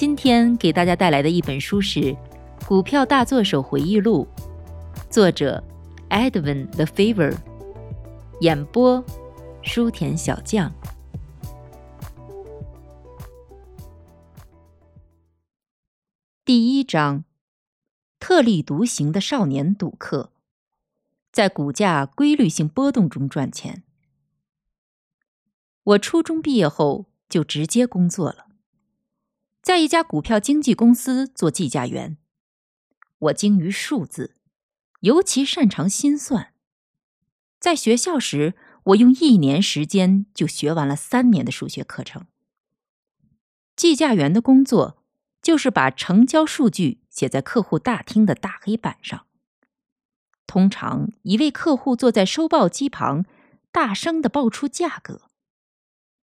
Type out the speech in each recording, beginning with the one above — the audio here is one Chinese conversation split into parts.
今天给大家带来的一本书是《股票大作手回忆录》，作者 Edwin The Favor，演播书田小将。第一章：特立独行的少年赌客，在股价规律性波动中赚钱。我初中毕业后就直接工作了。在一家股票经纪公司做计价员，我精于数字，尤其擅长心算。在学校时，我用一年时间就学完了三年的数学课程。计价员的工作就是把成交数据写在客户大厅的大黑板上。通常，一位客户坐在收报机旁，大声的报出价格。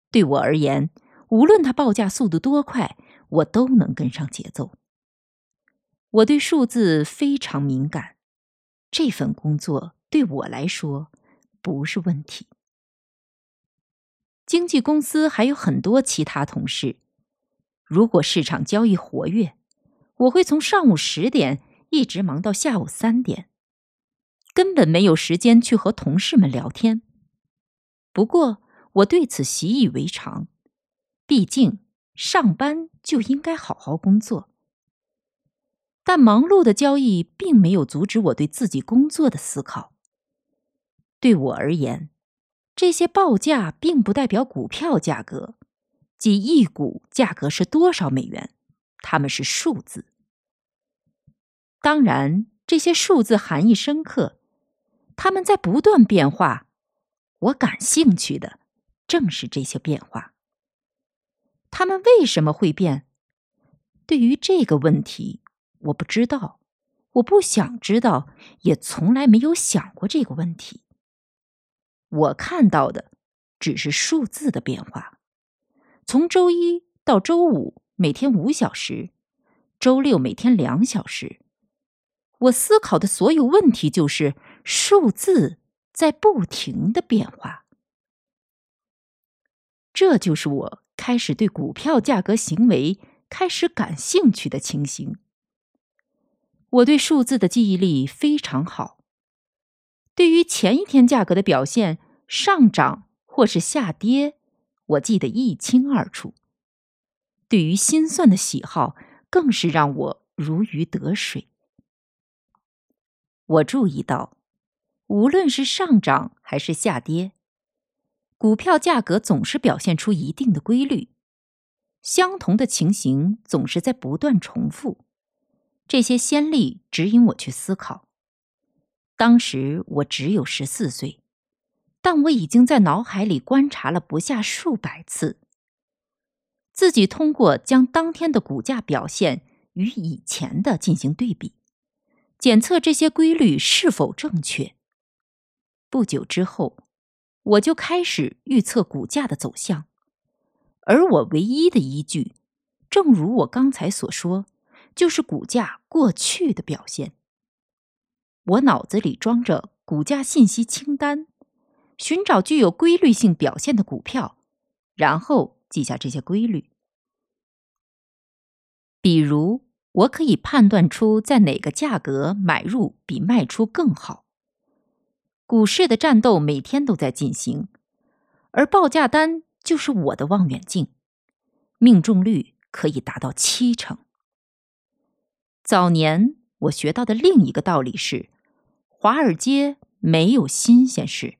对我而言，无论他报价速度多快，我都能跟上节奏。我对数字非常敏感，这份工作对我来说不是问题。经纪公司还有很多其他同事，如果市场交易活跃，我会从上午十点一直忙到下午三点，根本没有时间去和同事们聊天。不过我对此习以为常，毕竟。上班就应该好好工作，但忙碌的交易并没有阻止我对自己工作的思考。对我而言，这些报价并不代表股票价格，即一股价格是多少美元，它们是数字。当然，这些数字含义深刻，它们在不断变化。我感兴趣的正是这些变化。他们为什么会变？对于这个问题，我不知道，我不想知道，也从来没有想过这个问题。我看到的只是数字的变化，从周一到周五每天五小时，周六每天两小时。我思考的所有问题就是数字在不停的变化，这就是我。开始对股票价格行为开始感兴趣的情形。我对数字的记忆力非常好，对于前一天价格的表现上涨或是下跌，我记得一清二楚。对于心算的喜好，更是让我如鱼得水。我注意到，无论是上涨还是下跌。股票价格总是表现出一定的规律，相同的情形总是在不断重复。这些先例指引我去思考。当时我只有十四岁，但我已经在脑海里观察了不下数百次，自己通过将当天的股价表现与以前的进行对比，检测这些规律是否正确。不久之后。我就开始预测股价的走向，而我唯一的依据，正如我刚才所说，就是股价过去的表现。我脑子里装着股价信息清单，寻找具有规律性表现的股票，然后记下这些规律。比如，我可以判断出在哪个价格买入比卖出更好。股市的战斗每天都在进行，而报价单就是我的望远镜，命中率可以达到七成。早年我学到的另一个道理是：华尔街没有新鲜事，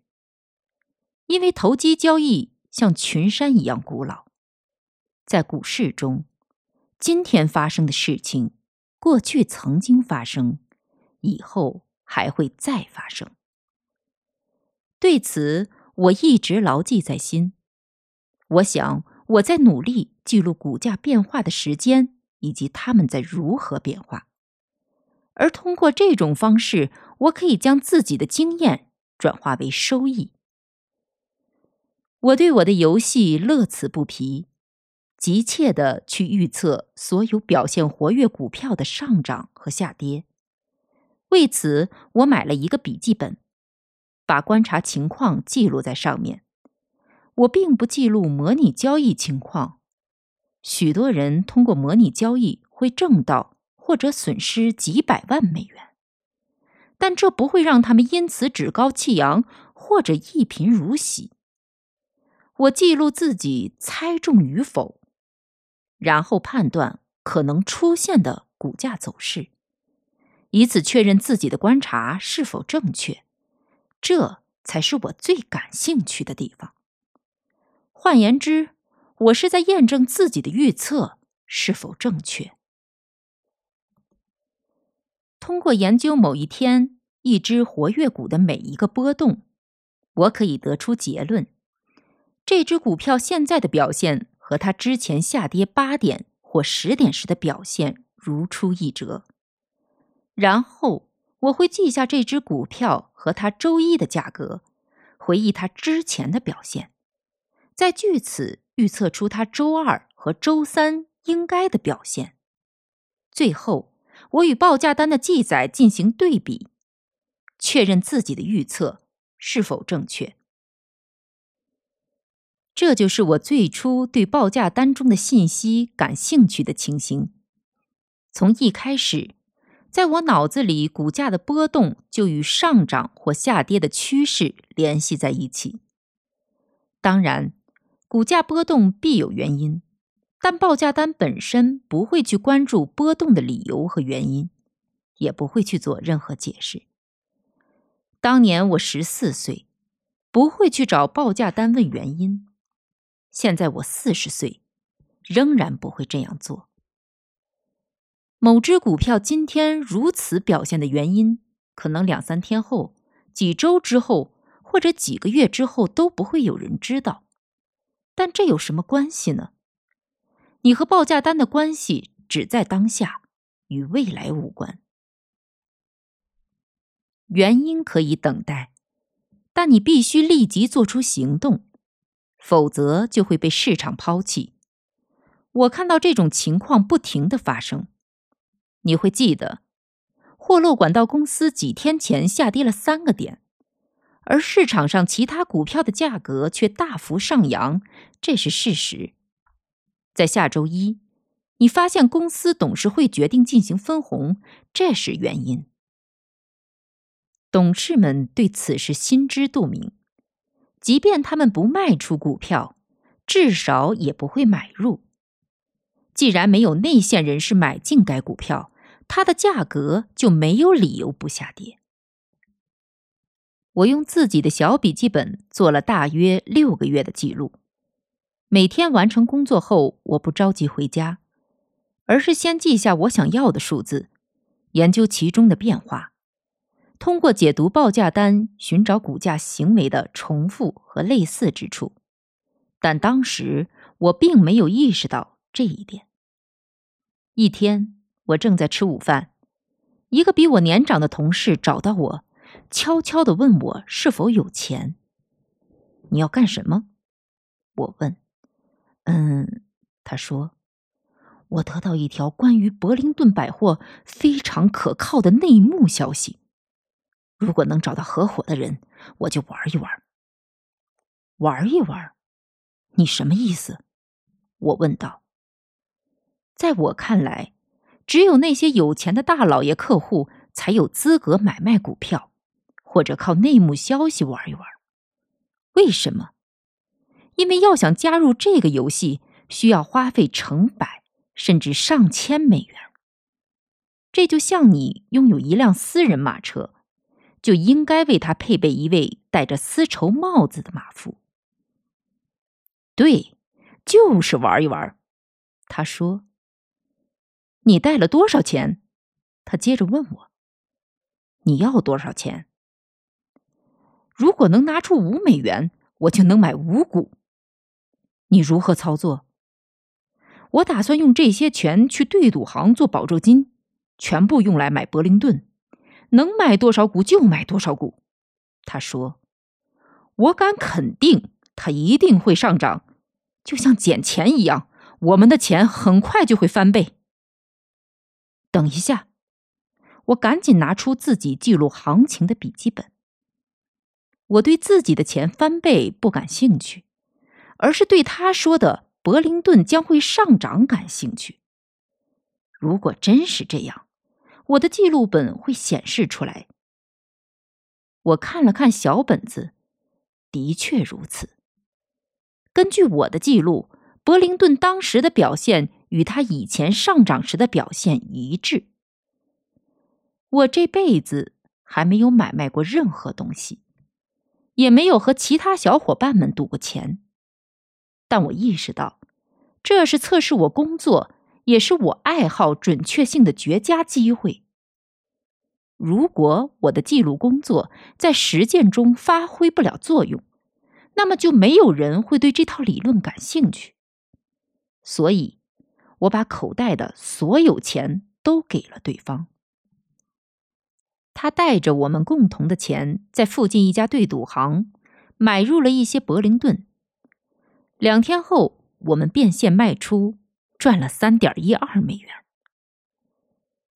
因为投机交易像群山一样古老。在股市中，今天发生的事情，过去曾经发生，以后还会再发生。对此，我一直牢记在心。我想，我在努力记录股价变化的时间以及他们在如何变化。而通过这种方式，我可以将自己的经验转化为收益。我对我的游戏乐此不疲，急切的去预测所有表现活跃股票的上涨和下跌。为此，我买了一个笔记本，把观察情况记录在上面。我并不记录模拟交易情况。许多人通过模拟交易会挣到或者损失几百万美元，但这不会让他们因此趾高气扬或者一贫如洗。我记录自己猜中与否，然后判断可能出现的股价走势，以此确认自己的观察是否正确。这才是我最感兴趣的地方。换言之，我是在验证自己的预测是否正确。通过研究某一天一只活跃股的每一个波动，我可以得出结论：这只股票现在的表现和它之前下跌八点或十点时的表现如出一辙。然后我会记下这只股票和它周一的价格，回忆它之前的表现。再据此预测出它周二和周三应该的表现。最后，我与报价单的记载进行对比，确认自己的预测是否正确。这就是我最初对报价单中的信息感兴趣的情形。从一开始，在我脑子里，股价的波动就与上涨或下跌的趋势联系在一起。当然。股价波动必有原因，但报价单本身不会去关注波动的理由和原因，也不会去做任何解释。当年我十四岁，不会去找报价单问原因；现在我四十岁，仍然不会这样做。某只股票今天如此表现的原因，可能两三天后、几周之后或者几个月之后都不会有人知道。但这有什么关系呢？你和报价单的关系只在当下，与未来无关。原因可以等待，但你必须立即做出行动，否则就会被市场抛弃。我看到这种情况不停的发生。你会记得，货漏管道公司几天前下跌了三个点。而市场上其他股票的价格却大幅上扬，这是事实。在下周一，你发现公司董事会决定进行分红，这是原因。董事们对此事心知肚明，即便他们不卖出股票，至少也不会买入。既然没有内线人士买进该股票，它的价格就没有理由不下跌。我用自己的小笔记本做了大约六个月的记录。每天完成工作后，我不着急回家，而是先记下我想要的数字，研究其中的变化，通过解读报价单寻找股价行为的重复和类似之处。但当时我并没有意识到这一点。一天，我正在吃午饭，一个比我年长的同事找到我。悄悄的问我是否有钱。你要干什么？我问。嗯，他说，我得到一条关于伯灵顿百货非常可靠的内幕消息。如果能找到合伙的人，我就玩一玩。玩一玩？你什么意思？我问道。在我看来，只有那些有钱的大老爷客户才有资格买卖股票。或者靠内幕消息玩一玩，为什么？因为要想加入这个游戏，需要花费成百甚至上千美元。这就像你拥有一辆私人马车，就应该为它配备一位戴着丝绸帽子的马夫。对，就是玩一玩。他说：“你带了多少钱？”他接着问我：“你要多少钱？”如果能拿出五美元，我就能买五股。你如何操作？我打算用这些钱去对赌行做保证金，全部用来买伯灵顿，能买多少股就买多少股。他说：“我敢肯定，它一定会上涨，就像捡钱一样，我们的钱很快就会翻倍。”等一下，我赶紧拿出自己记录行情的笔记本。我对自己的钱翻倍不感兴趣，而是对他说的。柏林顿将会上涨，感兴趣。如果真是这样，我的记录本会显示出来。我看了看小本子，的确如此。根据我的记录，柏林顿当时的表现与他以前上涨时的表现一致。我这辈子还没有买卖过任何东西，也没有和其他小伙伴们赌过钱。但我意识到，这是测试我工作，也是我爱好准确性的绝佳机会。如果我的记录工作在实践中发挥不了作用，那么就没有人会对这套理论感兴趣。所以，我把口袋的所有钱都给了对方。他带着我们共同的钱，在附近一家对赌行买入了一些伯灵顿。两天后，我们变现卖出，赚了三点一二美元。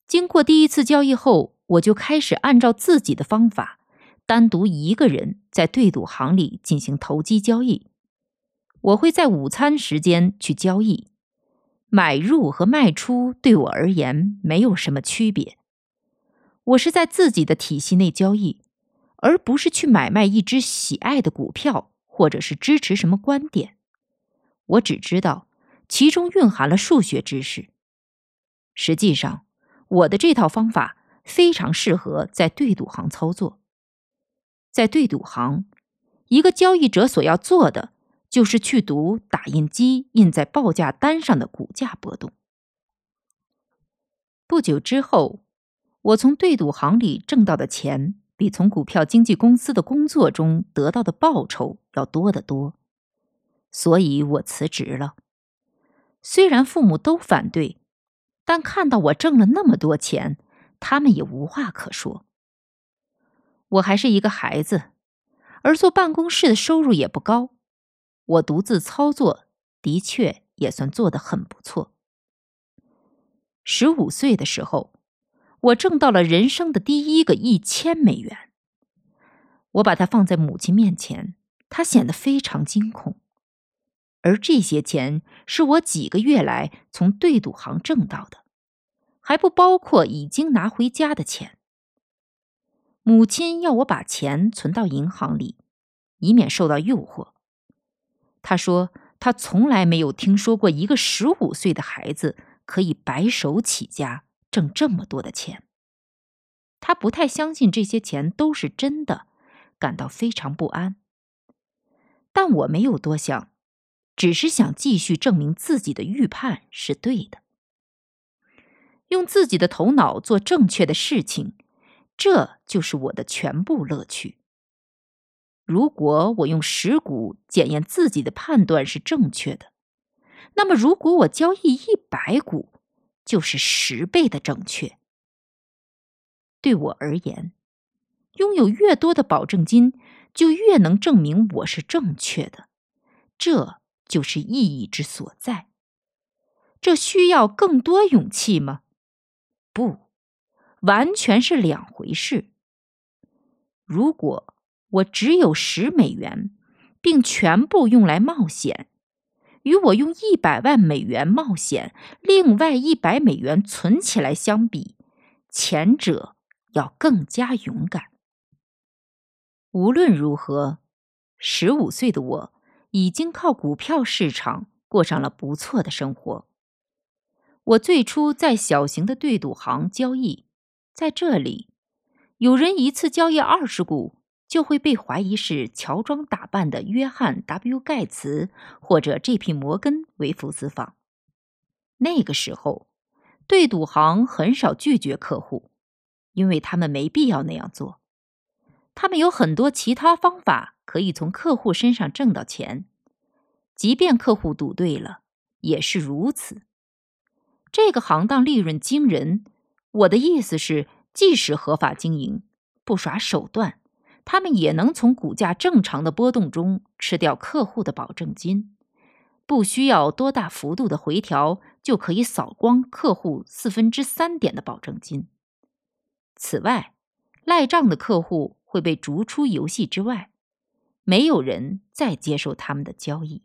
经过第一次交易后，我就开始按照自己的方法，单独一个人在对赌行里进行投机交易。我会在午餐时间去交易，买入和卖出对我而言没有什么区别。我是在自己的体系内交易，而不是去买卖一只喜爱的股票，或者是支持什么观点。我只知道，其中蕴含了数学知识。实际上，我的这套方法非常适合在对赌行操作。在对赌行，一个交易者所要做的就是去读打印机印在报价单上的股价波动。不久之后，我从对赌行里挣到的钱，比从股票经纪公司的工作中得到的报酬要多得多。所以我辞职了。虽然父母都反对，但看到我挣了那么多钱，他们也无话可说。我还是一个孩子，而坐办公室的收入也不高。我独自操作，的确也算做得很不错。十五岁的时候，我挣到了人生的第一个一千美元。我把它放在母亲面前，她显得非常惊恐。而这些钱是我几个月来从对赌行挣到的，还不包括已经拿回家的钱。母亲要我把钱存到银行里，以免受到诱惑。他说，他从来没有听说过一个十五岁的孩子可以白手起家挣这么多的钱。他不太相信这些钱都是真的，感到非常不安。但我没有多想。只是想继续证明自己的预判是对的，用自己的头脑做正确的事情，这就是我的全部乐趣。如果我用十股检验自己的判断是正确的，那么如果我交易一百股，就是十倍的正确。对我而言，拥有越多的保证金，就越能证明我是正确的。这。就是意义之所在。这需要更多勇气吗？不，完全是两回事。如果我只有十美元，并全部用来冒险，与我用一百万美元冒险，另外一百美元存起来相比，前者要更加勇敢。无论如何，十五岁的我。已经靠股票市场过上了不错的生活。我最初在小型的对赌行交易，在这里，有人一次交易二十股，就会被怀疑是乔装打扮的约翰 ·W· 盖茨或者 J.P. 摩根为福私访。那个时候，对赌行很少拒绝客户，因为他们没必要那样做。他们有很多其他方法。可以从客户身上挣到钱，即便客户赌对了，也是如此。这个行当利润惊人，我的意思是，即使合法经营，不耍手段，他们也能从股价正常的波动中吃掉客户的保证金，不需要多大幅度的回调就可以扫光客户四分之三点的保证金。此外，赖账的客户会被逐出游戏之外，没有人再接受他们的交易。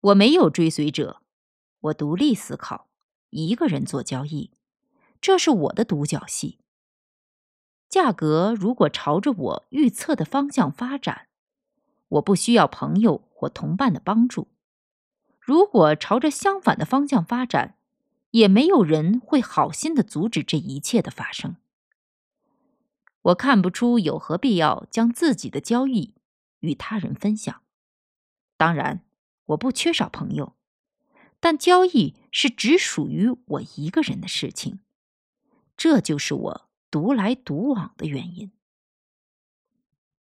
我没有追随者，我独立思考，一个人做交易，这是我的独角戏。价格如果朝着我预测的方向发展，我不需要朋友或同伴的帮助；如果朝着相反的方向发展，也没有人会好心的阻止这一切的发生。我看不出有何必要将自己的交易与他人分享。当然，我不缺少朋友，但交易是只属于我一个人的事情。这就是我独来独往的原因。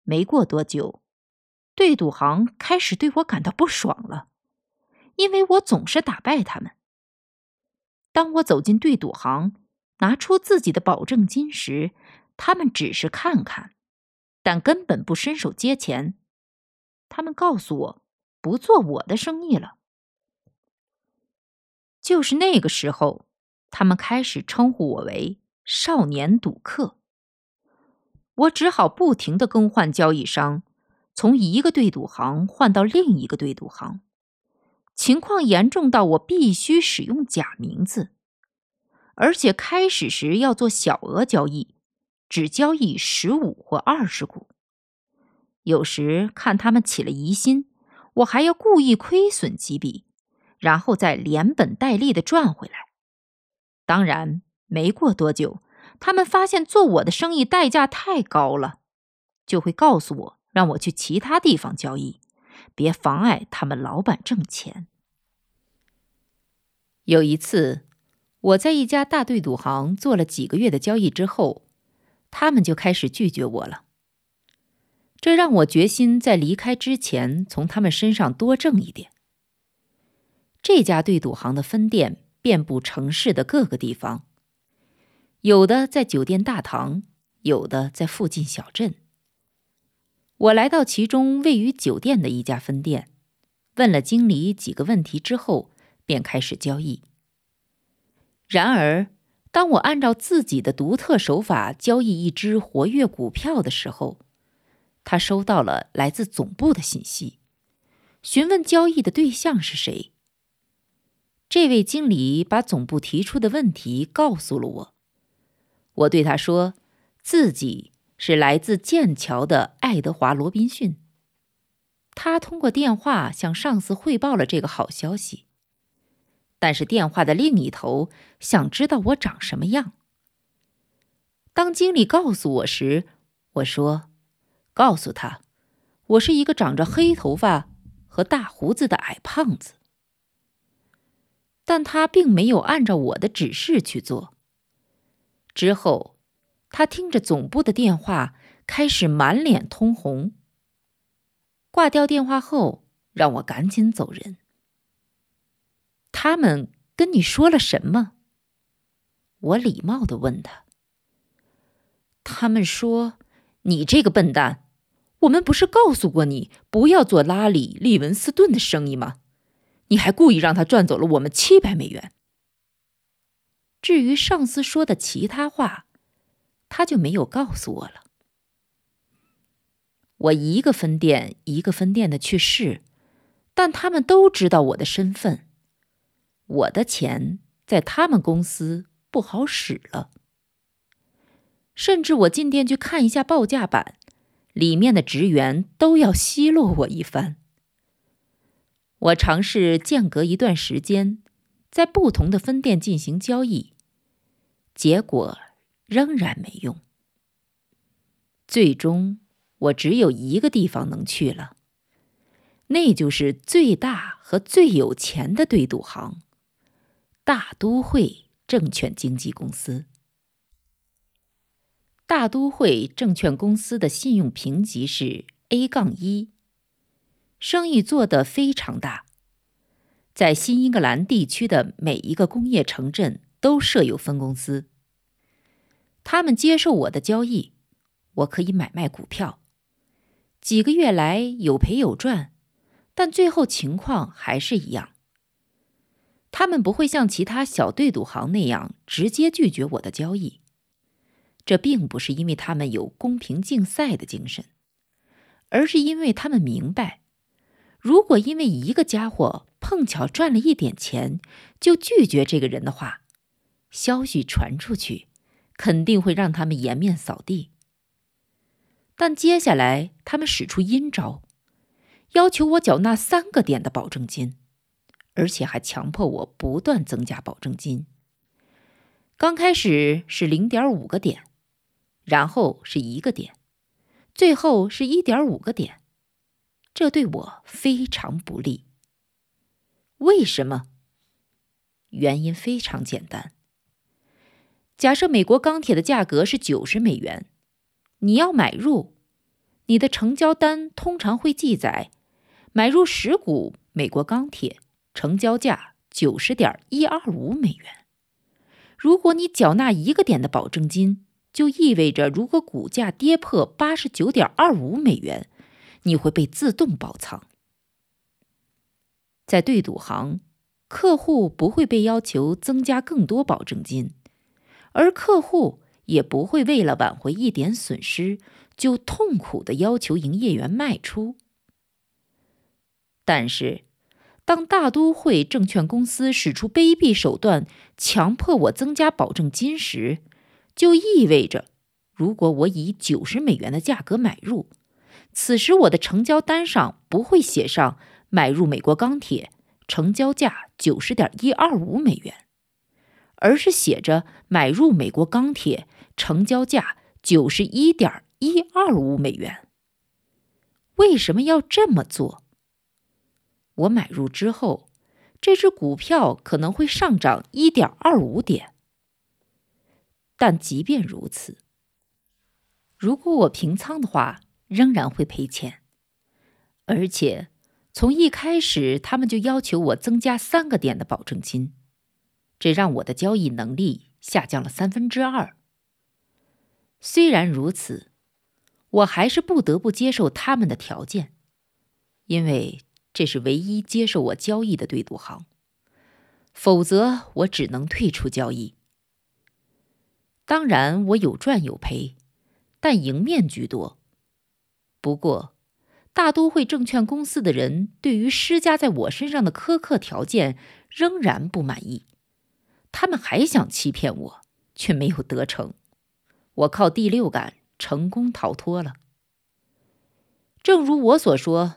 没过多久，对赌行开始对我感到不爽了，因为我总是打败他们。当我走进对赌行，拿出自己的保证金时，他们只是看看，但根本不伸手接钱。他们告诉我，不做我的生意了。就是那个时候，他们开始称呼我为“少年赌客”。我只好不停的更换交易商，从一个对赌行换到另一个对赌行。情况严重到我必须使用假名字，而且开始时要做小额交易，只交易十五或二十股。有时看他们起了疑心，我还要故意亏损几笔，然后再连本带利的赚回来。当然，没过多久，他们发现做我的生意代价太高了，就会告诉我让我去其他地方交易。别妨碍他们老板挣钱。有一次，我在一家大对赌行做了几个月的交易之后，他们就开始拒绝我了。这让我决心在离开之前从他们身上多挣一点。这家对赌行的分店遍布城市的各个地方，有的在酒店大堂，有的在附近小镇。我来到其中位于酒店的一家分店，问了经理几个问题之后，便开始交易。然而，当我按照自己的独特手法交易一只活跃股票的时候，他收到了来自总部的信息，询问交易的对象是谁。这位经理把总部提出的问题告诉了我，我对他说自己。是来自剑桥的爱德华·罗宾逊。他通过电话向上司汇报了这个好消息，但是电话的另一头想知道我长什么样。当经理告诉我时，我说：“告诉他，我是一个长着黑头发和大胡子的矮胖子。”但他并没有按照我的指示去做。之后。他听着总部的电话，开始满脸通红。挂掉电话后，让我赶紧走人。他们跟你说了什么？我礼貌的问他。他们说：“你这个笨蛋，我们不是告诉过你不要做拉里·利文斯顿的生意吗？你还故意让他赚走了我们七百美元。”至于上司说的其他话。他就没有告诉我了。我一个分店一个分店的去试，但他们都知道我的身份。我的钱在他们公司不好使了。甚至我进店去看一下报价板，里面的职员都要奚落我一番。我尝试间隔一段时间，在不同的分店进行交易，结果。仍然没用。最终，我只有一个地方能去了，那就是最大和最有钱的对赌行——大都会证券经纪公司。大都会证券公司的信用评级是 A 杠一，生意做得非常大。在新英格兰地区的每一个工业城镇都设有分公司。他们接受我的交易，我可以买卖股票。几个月来有赔有赚，但最后情况还是一样。他们不会像其他小对赌行那样直接拒绝我的交易，这并不是因为他们有公平竞赛的精神，而是因为他们明白，如果因为一个家伙碰巧赚了一点钱就拒绝这个人的话，消息传出去，肯定会让他们颜面扫地。但接下来，他们使出阴招，要求我缴纳三个点的保证金，而且还强迫我不断增加保证金。刚开始是零点五个点，然后是一个点，最后是一点五个点。这对我非常不利。为什么？原因非常简单。假设美国钢铁的价格是九十美元。你要买入，你的成交单通常会记载买入十股美国钢铁，成交价九十点一二五美元。如果你缴纳一个点的保证金，就意味着如果股价跌破八十九点二五美元，你会被自动爆仓。在对赌行，客户不会被要求增加更多保证金，而客户。也不会为了挽回一点损失，就痛苦的要求营业员卖出。但是，当大都会证券公司使出卑鄙手段，强迫我增加保证金时，就意味着，如果我以九十美元的价格买入，此时我的成交单上不会写上买入美国钢铁，成交价九十点一二五美元，而是写着买入美国钢铁。成交价九十一点一二五美元。为什么要这么做？我买入之后，这只股票可能会上涨一点二五点。但即便如此，如果我平仓的话，仍然会赔钱。而且从一开始，他们就要求我增加三个点的保证金，这让我的交易能力下降了三分之二。虽然如此，我还是不得不接受他们的条件，因为这是唯一接受我交易的对赌行，否则我只能退出交易。当然，我有赚有赔，但赢面居多。不过，大都会证券公司的人对于施加在我身上的苛刻条件仍然不满意，他们还想欺骗我，却没有得逞。我靠第六感成功逃脱了。正如我所说，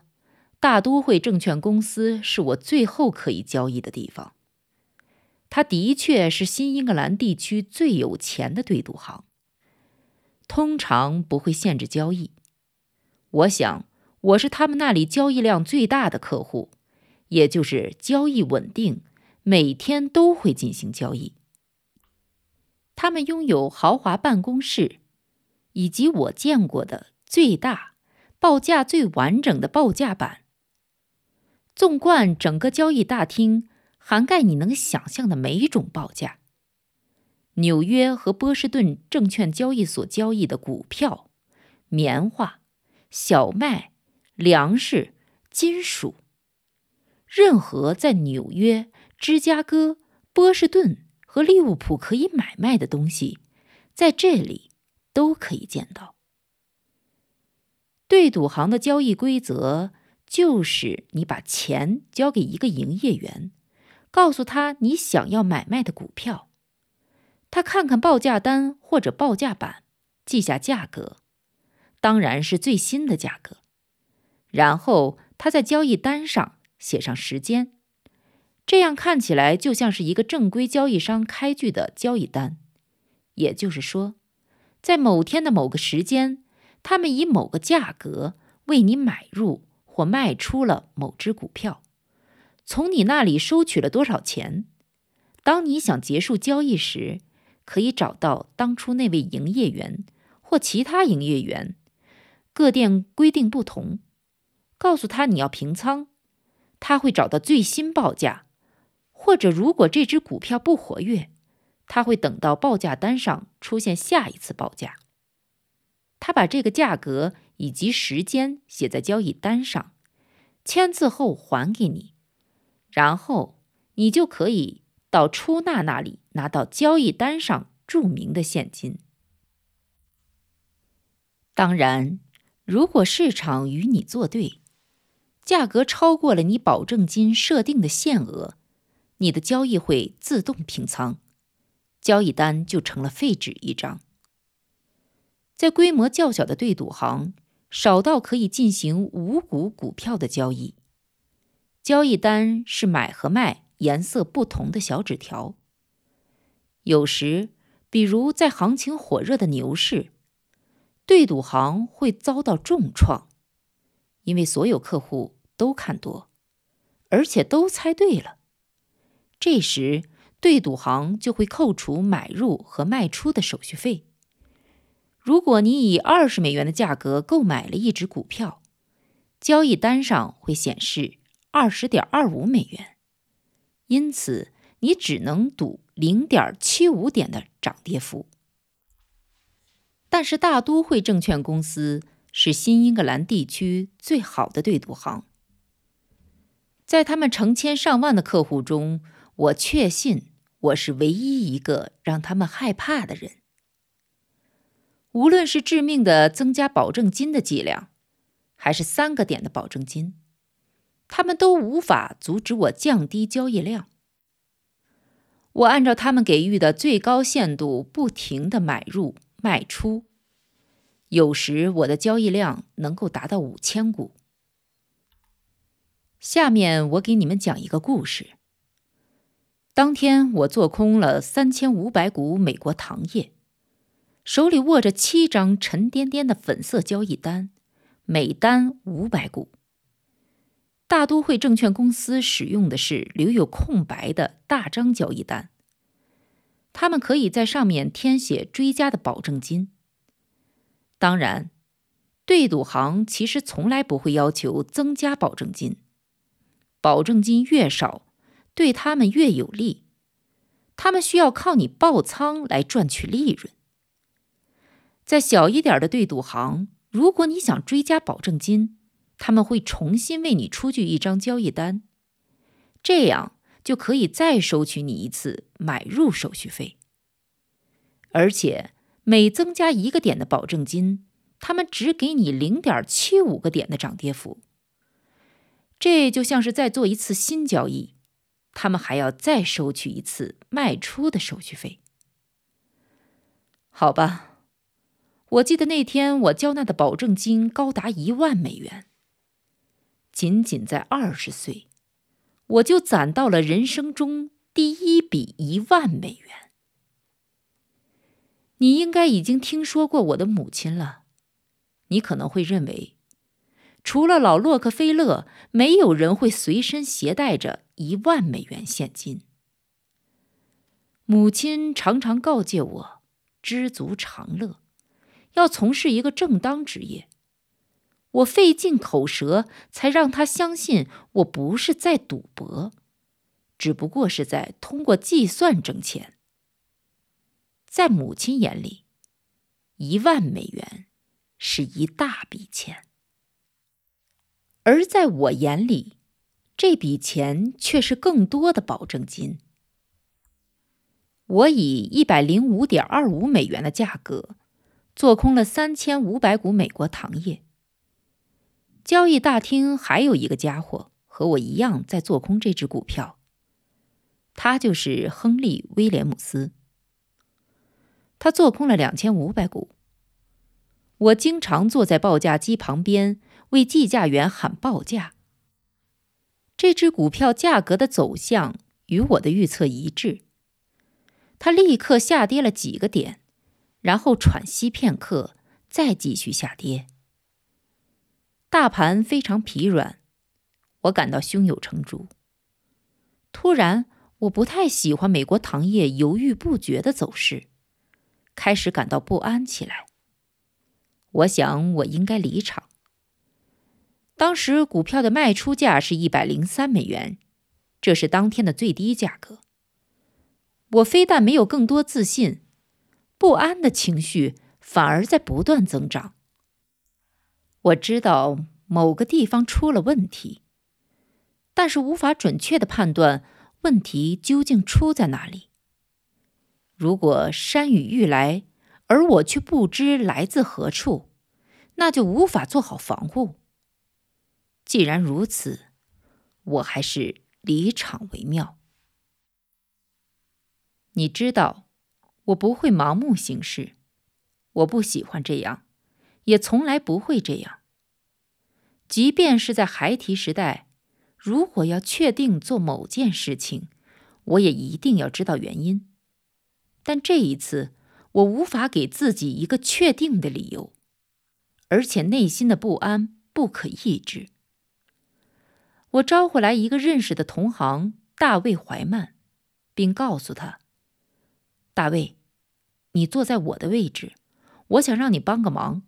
大都会证券公司是我最后可以交易的地方。它的确是新英格兰地区最有钱的对赌行。通常不会限制交易。我想我是他们那里交易量最大的客户，也就是交易稳定，每天都会进行交易。他们拥有豪华办公室，以及我见过的最大、报价最完整的报价板。纵贯整个交易大厅，涵盖你能想象的每一种报价。纽约和波士顿证券交易所交易的股票、棉花、小麦、粮食、金属，任何在纽约、芝加哥、波士顿。和利物浦可以买卖的东西，在这里都可以见到。对赌行的交易规则就是：你把钱交给一个营业员，告诉他你想要买卖的股票，他看看报价单或者报价板，记下价格，当然是最新的价格，然后他在交易单上写上时间。这样看起来就像是一个正规交易商开具的交易单，也就是说，在某天的某个时间，他们以某个价格为你买入或卖出了某只股票，从你那里收取了多少钱。当你想结束交易时，可以找到当初那位营业员或其他营业员，各店规定不同，告诉他你要平仓，他会找到最新报价。或者如果这只股票不活跃，他会等到报价单上出现下一次报价。他把这个价格以及时间写在交易单上，签字后还给你，然后你就可以到出纳那里拿到交易单上注明的现金。当然，如果市场与你作对，价格超过了你保证金设定的限额，你的交易会自动平仓，交易单就成了废纸一张。在规模较小的对赌行，少到可以进行五股股票的交易，交易单是买和卖颜色不同的小纸条。有时，比如在行情火热的牛市，对赌行会遭到重创，因为所有客户都看多，而且都猜对了。这时，对赌行就会扣除买入和卖出的手续费。如果你以二十美元的价格购买了一只股票，交易单上会显示二十点二五美元，因此你只能赌零点七五点的涨跌幅。但是大都会证券公司是新英格兰地区最好的对赌行，在他们成千上万的客户中，我确信我是唯一一个让他们害怕的人。无论是致命的增加保证金的剂量，还是三个点的保证金，他们都无法阻止我降低交易量。我按照他们给予的最高限度不停的买入卖出，有时我的交易量能够达到五千股。下面我给你们讲一个故事。当天我做空了三千五百股美国糖业。手里握着七张沉甸甸的粉色交易单，每单五百股。大都会证券公司使用的是留有空白的大张交易单，他们可以在上面填写追加的保证金。当然，对赌行其实从来不会要求增加保证金，保证金越少，对他们越有利。他们需要靠你爆仓来赚取利润。在小一点的对赌行，如果你想追加保证金，他们会重新为你出具一张交易单，这样就可以再收取你一次买入手续费。而且每增加一个点的保证金，他们只给你零点七五个点的涨跌幅。这就像是再做一次新交易，他们还要再收取一次卖出的手续费。好吧。我记得那天我交纳的保证金高达一万美元。仅仅在二十岁，我就攒到了人生中第一笔一万美元。你应该已经听说过我的母亲了。你可能会认为，除了老洛克菲勒，没有人会随身携带着一万美元现金。母亲常常告诫我：知足常乐。要从事一个正当职业，我费尽口舌才让他相信我不是在赌博，只不过是在通过计算挣钱。在母亲眼里，一万美元是一大笔钱，而在我眼里，这笔钱却是更多的保证金。我以一百零五点二五美元的价格。做空了三千五百股美国糖业。交易大厅还有一个家伙和我一样在做空这只股票，他就是亨利·威廉姆斯。他做空了两千五百股。我经常坐在报价机旁边为计价员喊报价。这只股票价格的走向与我的预测一致，它立刻下跌了几个点。然后喘息片刻，再继续下跌。大盘非常疲软，我感到胸有成竹。突然，我不太喜欢美国糖业犹豫不决的走势，开始感到不安起来。我想，我应该离场。当时股票的卖出价是一百零三美元，这是当天的最低价格。我非但没有更多自信，不安的情绪反而在不断增长。我知道某个地方出了问题，但是无法准确的判断问题究竟出在哪里。如果山雨欲来，而我却不知来自何处，那就无法做好防护。既然如此，我还是离场为妙。你知道，我不会盲目行事，我不喜欢这样，也从来不会这样。即便是在孩提时代，如果要确定做某件事情，我也一定要知道原因。但这一次，我无法给自己一个确定的理由，而且内心的不安不可抑制。我招呼来一个认识的同行大卫怀曼，并告诉他。大卫，你坐在我的位置，我想让你帮个忙，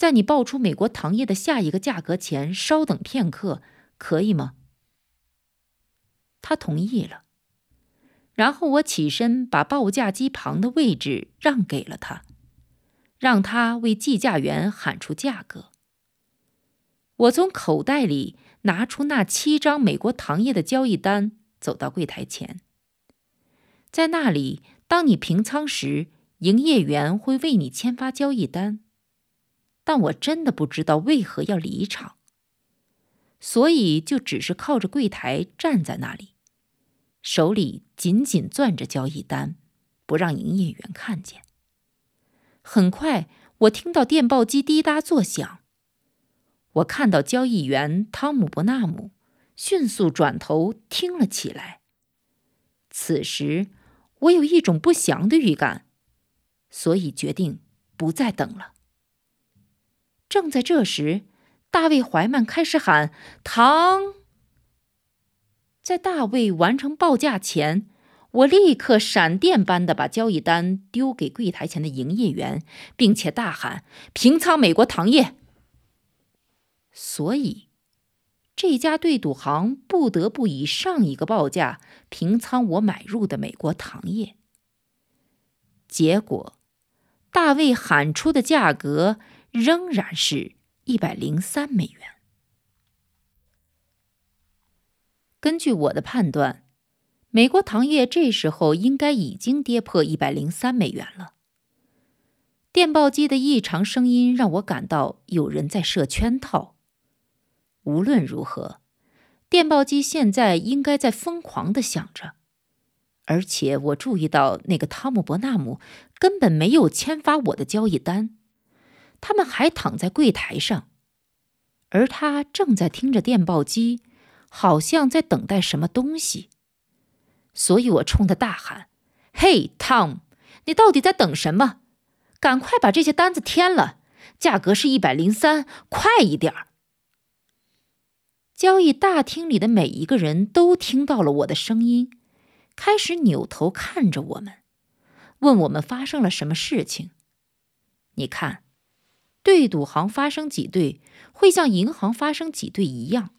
在你报出美国糖业的下一个价格前，稍等片刻，可以吗？他同意了。然后我起身把报价机旁的位置让给了他，让他为计价员喊出价格。我从口袋里拿出那七张美国糖业的交易单，走到柜台前，在那里。当你平仓时，营业员会为你签发交易单，但我真的不知道为何要离场，所以就只是靠着柜台站在那里，手里紧紧攥着交易单，不让营业员看见。很快，我听到电报机滴答作响，我看到交易员汤姆·伯纳姆迅速转头听了起来。此时。我有一种不祥的预感，所以决定不再等了。正在这时，大卫怀曼开始喊“糖”。在大卫完成报价前，我立刻闪电般的把交易单丢给柜台前的营业员，并且大喊“平仓美国糖业”。所以。这家对赌行不得不以上一个报价平仓我买入的美国糖业。结果，大卫喊出的价格仍然是一百零三美元。根据我的判断，美国糖业这时候应该已经跌破一百零三美元了。电报机的异常声音让我感到有人在设圈套。无论如何，电报机现在应该在疯狂的响着，而且我注意到那个汤姆·伯纳姆根本没有签发我的交易单，他们还躺在柜台上，而他正在听着电报机，好像在等待什么东西。所以我冲他大喊：“嘿，，Tom，，你到底在等什么？赶快把这些单子填了，价格是一百零三，快一点儿！”交易大厅里的每一个人都听到了我的声音，开始扭头看着我们，问我们发生了什么事情。你看，对赌行发生挤兑会像银行发生挤兑一样。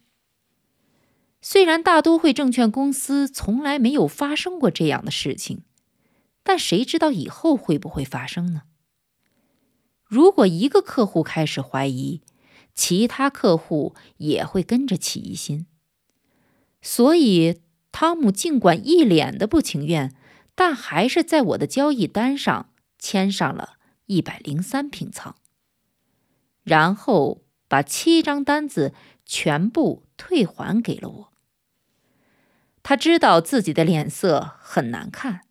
虽然大都会证券公司从来没有发生过这样的事情，但谁知道以后会不会发生呢？如果一个客户开始怀疑，其他客户也会跟着起疑心，所以汤姆尽管一脸的不情愿，但还是在我的交易单上签上了一百零三平仓，然后把七张单子全部退还给了我。他知道自己的脸色很难看，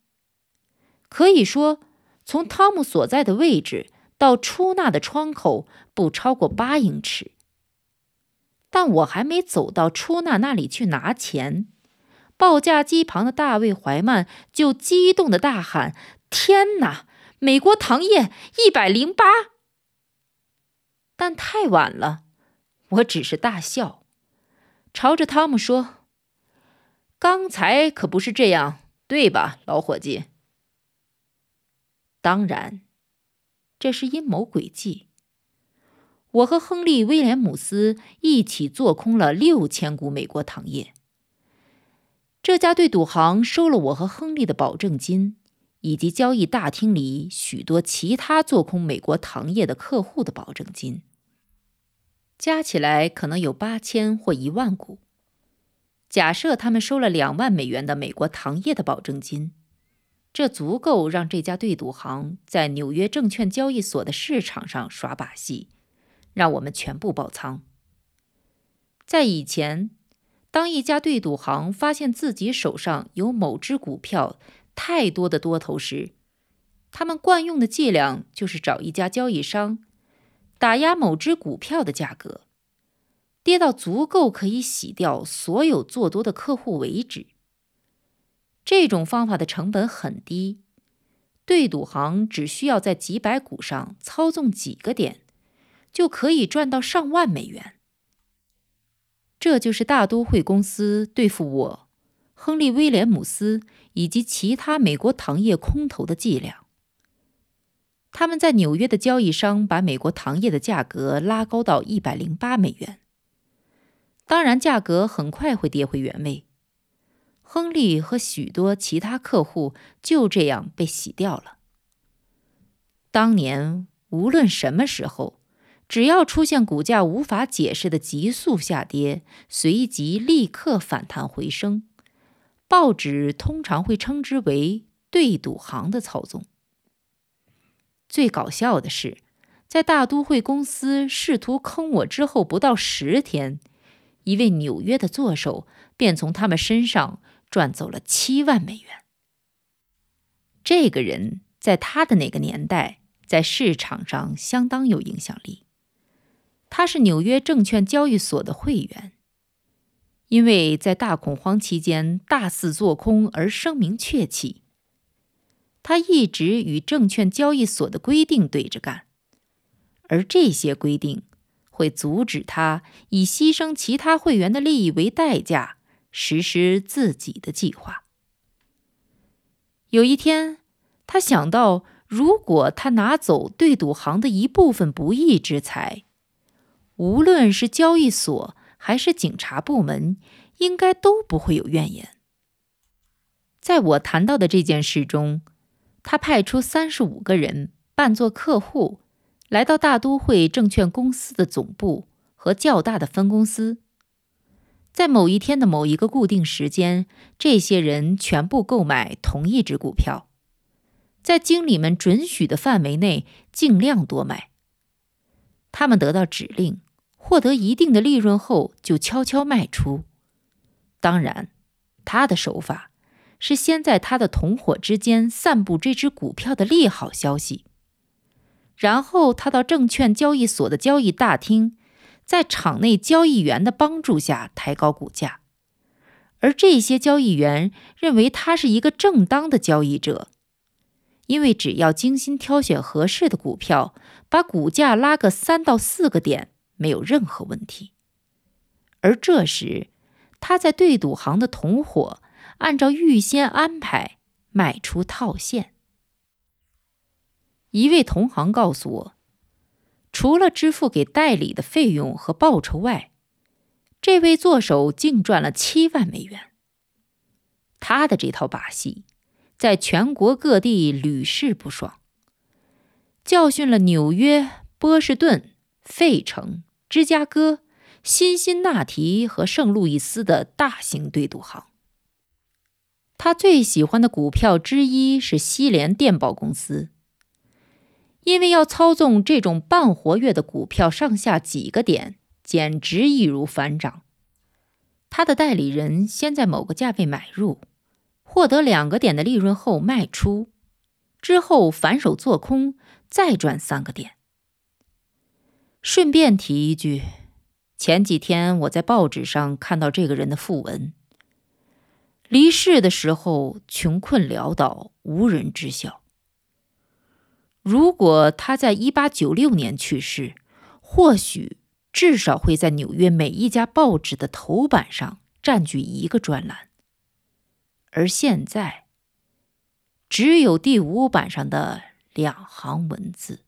可以说，从汤姆所在的位置。到出纳的窗口不超过八英尺，但我还没走到出纳那里去拿钱，报价机旁的大卫怀曼就激动的大喊：“天哪！美国糖业一百零八！”但太晚了，我只是大笑，朝着汤姆说：“刚才可不是这样，对吧，老伙计？”当然。这是阴谋诡计。我和亨利·威廉姆斯一起做空了六千股美国糖业，这家对赌行收了我和亨利的保证金，以及交易大厅里许多其他做空美国糖业的客户的保证金，加起来可能有八千或一万股。假设他们收了两万美元的美国糖业的保证金，这足够让这家对赌行在纽约证券交易所的市场上耍把戏，让我们全部爆仓。在以前。当一家对赌行发现自己手上有某只股票太多的多头时，他们惯用的伎俩就是找一家交易商，打压某只股票的价格，跌到足够可以洗掉所有做多的客户为止。这种方法的成本很低，对赌行只需要在几百股上操纵几个点，就可以赚到上万美元。这就是大都会公司对付我、亨利·威廉姆斯以及其他美国糖业空头的伎俩。他们在纽约的交易商把美国糖业的价格拉高到一百零八美元。当然，价格很快会跌回原位。亨利和许多其他客户就这样被洗掉了。当年，无论什么时候。只要出现股价无法解释的急速下跌，随即立刻反弹回升，报纸通常会称之为“对赌行”的操纵。最搞笑的是，在大都会公司试图坑我之后不到十天，一位纽约的作手便从他们身上赚走了七万美元。这个人在他的那个年代，在市场上相当有影响力。他是纽约证券交易所的会员，因为在大恐慌期间大肆做空而声名鹊起。他一直与证券交易所的规定对着干，而这些规定会阻止他以牺牲其他会员的利益为代价实施自己的计划。有一天，他想到，如果他拿走对赌行的一部分不义之财，无论是交易所还是警察部门，应该都不会有怨言。在我谈到的这件事中，他派出三十五个人扮作客户，来到大都会证券公司的总部和较大的分公司。在某一天的某一个固定时间，这些人全部购买同一只股票，在经理们准许的范围内尽量多买。他们得到指令。获得一定的利润后，就悄悄卖出。当然，他的手法是先在他的同伙之间散布这只股票的利好消息，然后他到证券交易所的交易大厅，在场内交易员的帮助下抬高股价。而这些交易员认为他是一个正当的交易者，因为只要精心挑选合适的股票，把股价拉个三到四个点。没有任何问题。而这时，他在对赌行的同伙按照预先安排卖出套现。一位同行告诉我，除了支付给代理的费用和报酬外，这位作手净赚了七万美元。他的这套把戏在全国各地屡试不爽，教训了纽约、波士顿、费城。芝加哥、辛辛那提和圣路易斯的大型对赌行。他最喜欢的股票之一是西联电报公司，因为要操纵这种半活跃的股票上下几个点，简直易如反掌。他的代理人先在某个价位买入，获得两个点的利润后卖出，之后反手做空，再赚三个点。顺便提一句，前几天我在报纸上看到这个人的讣文。离世的时候穷困潦倒，无人知晓。如果他在一八九六年去世，或许至少会在纽约每一家报纸的头版上占据一个专栏。而现在，只有第五版上的两行文字。